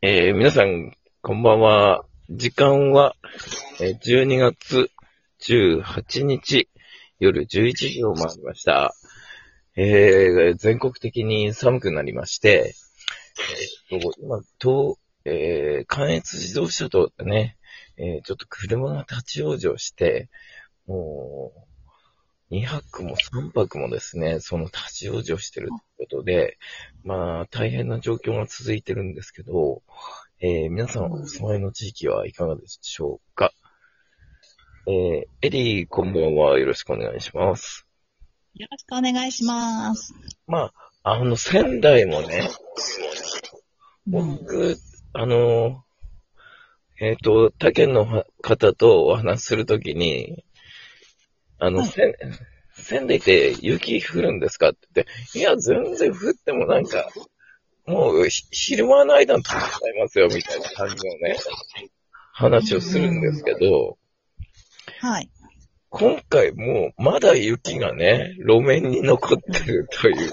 えー皆さん、こんばんは。時間は、えー12月18日、夜11時を回りました。えー全国的に寒くなりまして、えーと、今、と、えー関越自動車道でね、えーちょっと車が立ち往生して、もう、2泊も3泊もですね、その立ち往生してるってことで、まあ、大変な状況が続いてるんですけど、えー皆さんお住まいの地域はいかがでしょうか？えーエリー、こんばんは。よろしくお願いします。よろしくお願いします。まあ、あの、仙台もね、うん、僕、あの、えっ、と、他県の方とお話しするときに、あの、はい仙仙台って雪降るんですかって言って、いや、全然降ってもなんか、もうひ昼間の間に飛んじゃいますよ、みたいな感じのね、話をするんですけど、はい。今回もうまだ雪がね、路面に残ってるという。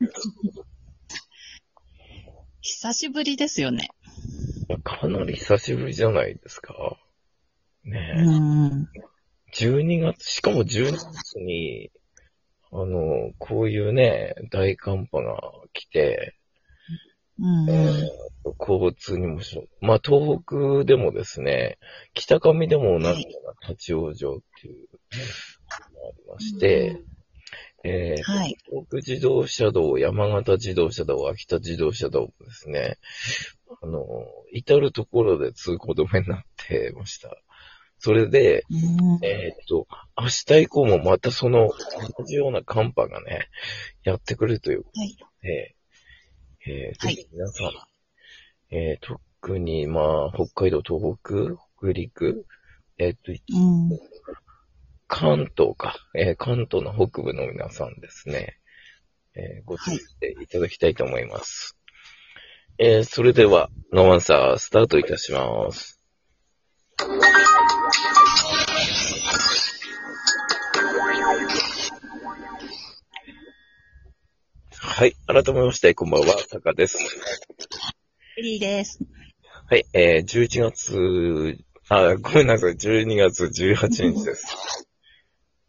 久しぶりですよね。かなり久しぶりじゃないですか。うねえ。ん。12月、しかも12月に、あの、こういうね、大寒波が来て、うん。えー交通にもしろ、まあ、東北でもですね、北上でもなんとか立ち往生っていうのがありまして、えーはい。東北自動車道、山形自動車道、秋田自動車道もですね、あの、至るところで通行止めになってました。それで、うんえーっと、明日以降もまたその同じような寒波がね、やってくるということはい。で、えー、はいぜひ皆さん、えー特にまあ、北海道、東北、北陸、えーっと、うん。関東か、えー関東の北部の皆さんですね、えーご注意していただきたいと思います。えーそれでは、ノーアンサー、スタートいたします。はい。改めまして、こんばんは、タカです。エリーです。はい。えー、11月、あ、ごめんなさい。12月18日です。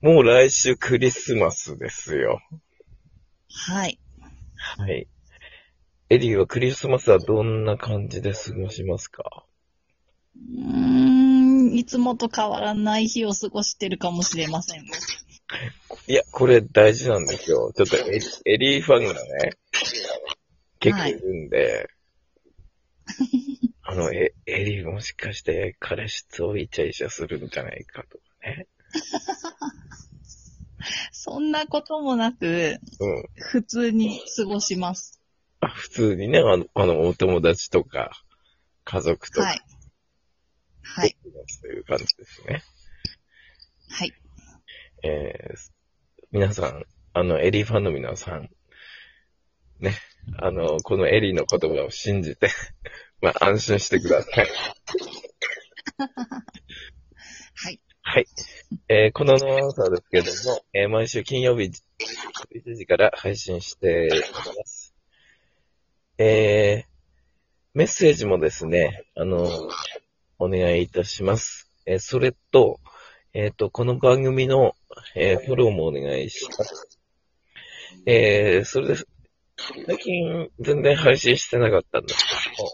もう来週クリスマスですよ。はい。はい。エリーはクリスマスはどんな感じで過ごしますか？うーん。いつもと変わらない日を過ごしてるかもしれません。いや、これ大事なんですよ。ちょっとエリエリーファンがね、結構いるんで、あの、え、エリーもしかして彼氏とイチャイチャするんじゃないかとかね。そんなこともなく、うん。普通に過ごします。あ普通にね、あの、あのお友達とか、家族とか、はい。はい。という感じですね。はい。えー、皆さん、あの、エリーファンの皆さん、ね、あの、このエリーの言葉を信じて、まあ、安心してください。はい。はい。えーこのノーアンサーですけれども、えー毎週金曜日1時から配信しております。えーメッセージもですね、あの、お願いいたします。えーそれと、えっ、と、この番組の、えーフォローもお願いします。えーそれで、最近全然配信してなかったんですけども、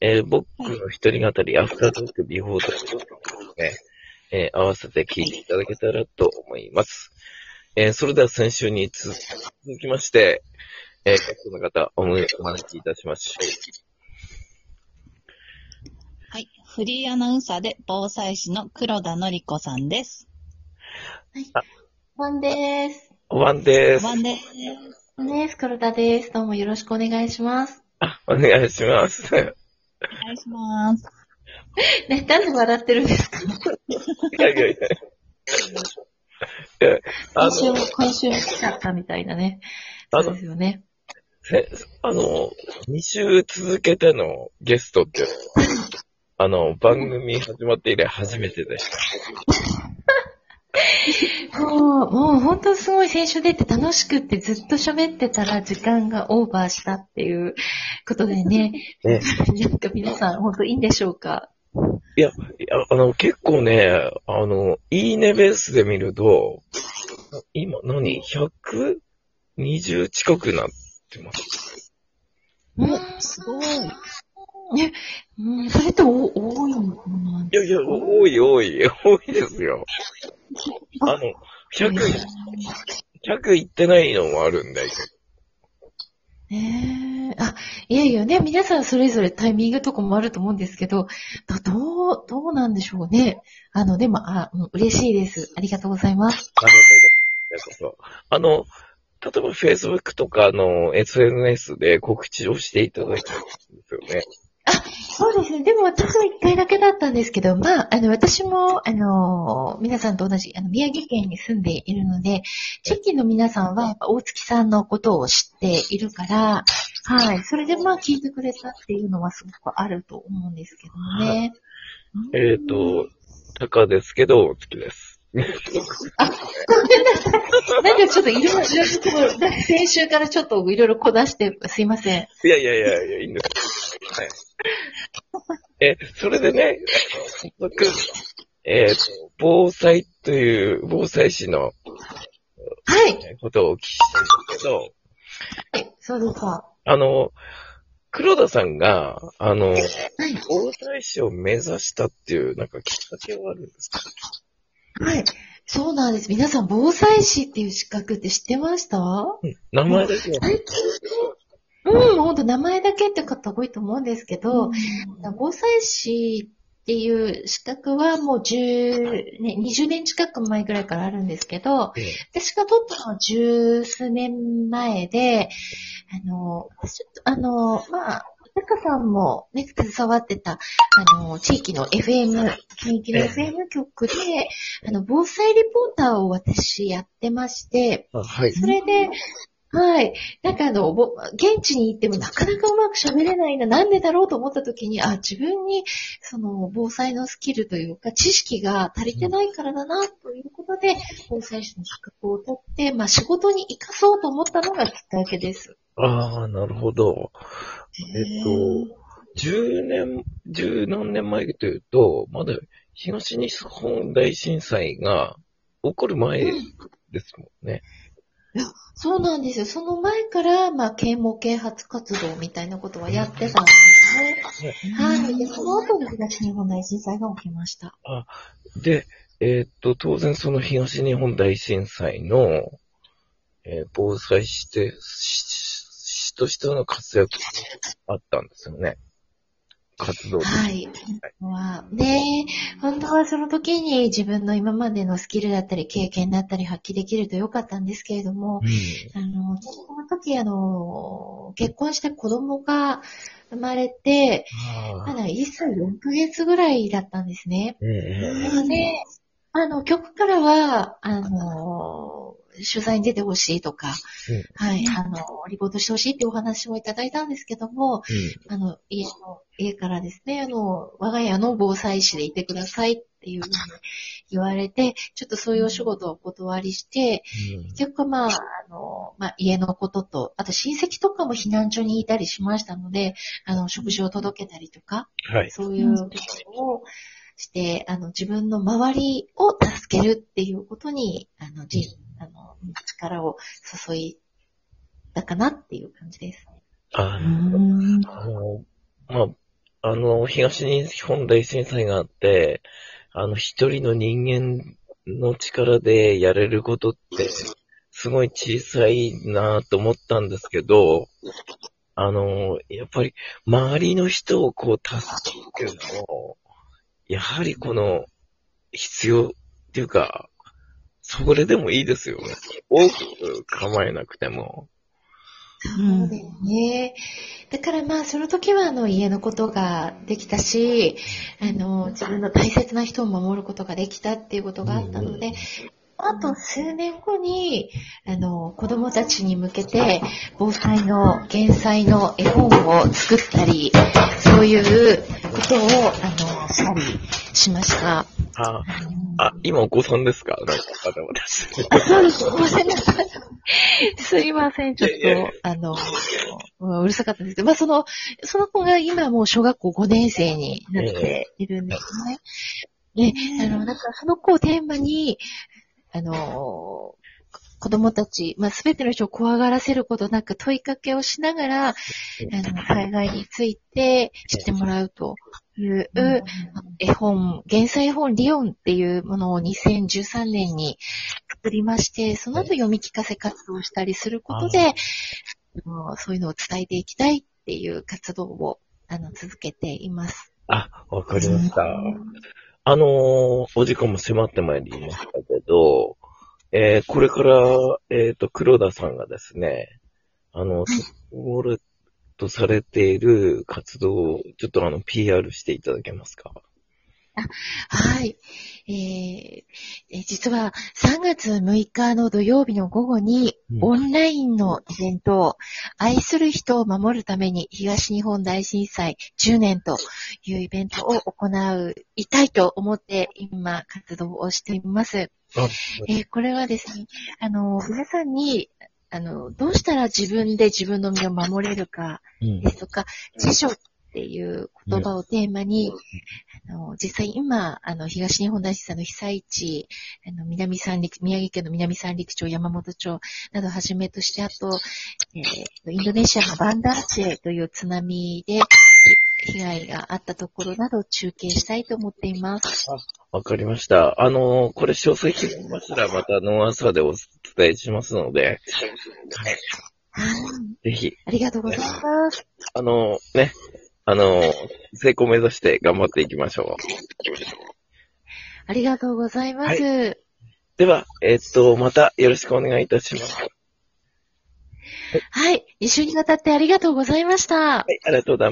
えー僕の一人語り、アフタートーク、ビフォートークね、えー合わせて聞いていただけたらと思います。えーそれでは先週に続きまして、えー、ゲストの方お招きいたしましょう。はい。フリーアナウンサーで防災士の黒田のりこさんです。ワンです。お晩です。ワンです。ワンです。黒田です。どうもよろしくお願いします。あ、お願いします。お願いします。ね、なんで笑ってるんですか？いやいやいや。いや、あの今週も、、今週も来ちゃったみたいなね。そうですよね。せあの、2週続けてのゲストって、あの、番組始まって以来初めてでした。もう、もう本当すごい先週出て楽しくってずっと喋ってたら時間がオーバーしたっていうことでね。ねなんか皆さん本当いいんでしょうか？いや、あの、結構ね、あの、いいねベースで見ると、今何 ?120 近くなってます。お、すごい。うん、それってお多いのか？ないやいや、多い多い、多いですよ。あの、100、100いってないのもあるんだけええあ、いやいやね、皆さんそれぞれタイミングとかもあると思うんですけど、どどう、どうなんでしょうね。あの、でも、あ、うん嬉しいです。ありがとうございます。ど。なるほど。あの、例えば Facebook とかの SNS で告知をしていただいたんですよね。そうですね。でも私は一回だけだったんですけど、まあ、あの、私も、あの、皆さんと同じ、あの、宮城県に住んでいるので、地域の皆さんは、やっぱ大月さんのことを知っているから、はい。それでまあ、聞いてくれたっていうのはすごくあると思うんですけどね。えっ、と、タカですけど、好きです。なんかちょっといろいろ、いろいろちょっとなんか先週からちょっといろいろこなして、すいません。いやいやいやいや、いいんです。はい。え、それでね、あの早速、えっ、と、防災という、防災士のはい。ことをお聞きしたんですけど、はいそうですか。あの、黒田さんが、あの、はい。防災士を目指したっていう、なんかきっかけはあるんですか？はい。そうなんです。皆さん、防災士っていう資格って知ってました？名前だけは、最近うん、ほんと名前だけって方多いと思うんですけど、防災士っていう資格はもう10年、20年近く前ぐらいからあるんですけど、ええ。私が取ったのは十数年前で、あの、私ちょっとあの、まあ、タカさんもね、携わってた、あの、地域の FM、県域のええ FM 局で、あの、防災リポーターを私やってまして、あはい。それで、はい。なんかあの、ぼ現地に行ってもなかなかうまく喋れないな、なんでだろうと思った時に、あ、自分に、その、防災のスキルというか、知識が足りてないからだな、ということで、防災士の資格を取って、まあ仕事に活かそうと思ったのがきっかけです。ああ、なるほど。えっと、10年、十何年前というと、まだ東日本大震災が起こる前ですもんね。そうなんですよ。その前から、まあ、啓蒙啓発活動みたいなことはやってたんですね。はい。で、その後に東日本大震災が起きました。で、えっと、当然その東日本大震災の、えー防災して、ししとしての活躍があったんですよね。活動。はい。はね本当はその時に自分の今までのスキルだったり経験だったり発揮できるとよかったんですけれども、あの、私この時あの、結婚して子供が生まれて、まだ1歳4ヶ月ぐらいだったんですね。ええなので、あの、局からは、あの、取材に出てほしいとか、うん。はい、あの、リポートしてほしいっていうお話もいただいたんですけども、あの、家の、家からですね、あの、我が家の防災士でいてくださいっていうふうに言われて、ちょっとそういうお仕事をお断りして、うん。結局まあ、あの、まあ、家のことと、あと親戚とかも避難所にいたりしましたので、あの、食事を届けたりとか、はい。そういうことをして、あの、自分の周りを助けるっていうことに、あの、じ、あの、力を注いだかなっていう感じです。あの、まあ、あの、東日本大震災があって、あの、一人の人間の力でやれることって、すごい小さいなと思ったんですけど、あの、やっぱり、周りの人をこう、助けるっていうのも、やはりこの、必要っていうか、それでもいいですよね。大きく構えなくても。そうですね。だからまあ、その時はあの、家のことができたし、あの、自分の大切な人を守ることができたっていうことがあったので、あと数年後に、あの、子供たちに向けて、防災の減災の絵本を作ったり、そういうことを、あの、したりしました。あ、あ、今お子さんですか？なんか、バタバタしてる。あ、そうです。ごめんなさい。すいません。ちょっいやいやいと、あの、うるさかったんですけど、まあ、その、その子が今もう小学校5年生になっているんですね。で、あの、なんかその子をテーマに、あの、子供たち、まあ、すべての人を怖がらせることなく問いかけをしながら、あの、海外について知ってもらうという、絵本、原作絵本リオンっていうものを2013年に作りまして、その後読み聞かせ活動をしたりすることで、そういうのを伝えていきたいっていう活動をあの続けています。あ、わかりました。あのーお時間も迫ってまいりましたけど、えーこれから、えっ、と、黒田さんがですね、あの、サポートされている活動を、ちょっとあの、PR していただけますか？はい。えーえー実は3月6日の土曜日の午後にうんオンラインのイベントを愛する人を守るために東日本大震災10年というイベントを行う、いたいと思って今活動をしています。あ、えーこれはですね、あの、皆さんに、あの、どうしたら自分で自分の身を守れるかうん。ですとか、辞書っていう言葉をテーマに、あの実際今、あの、東日本大震災の被災地、あの、南三陸、宮城県の南三陸町、山本町などをはじめとして、あと、えーインドネシアのバンダーチェという津波で被害があったところなどを中継したいと思っています。わかりました。あのーこれ詳細決めましたら、またノンアンサーでお伝えしますので、はい。ぜひ、ありがとうございます。あのーね、あのー成功を目指して頑張っていきましょう。ありがとうございます。はでは、えっと、またよろしくお願いいたします。ははい。一緒にわたってありがとうございました。い、ありがとうございます。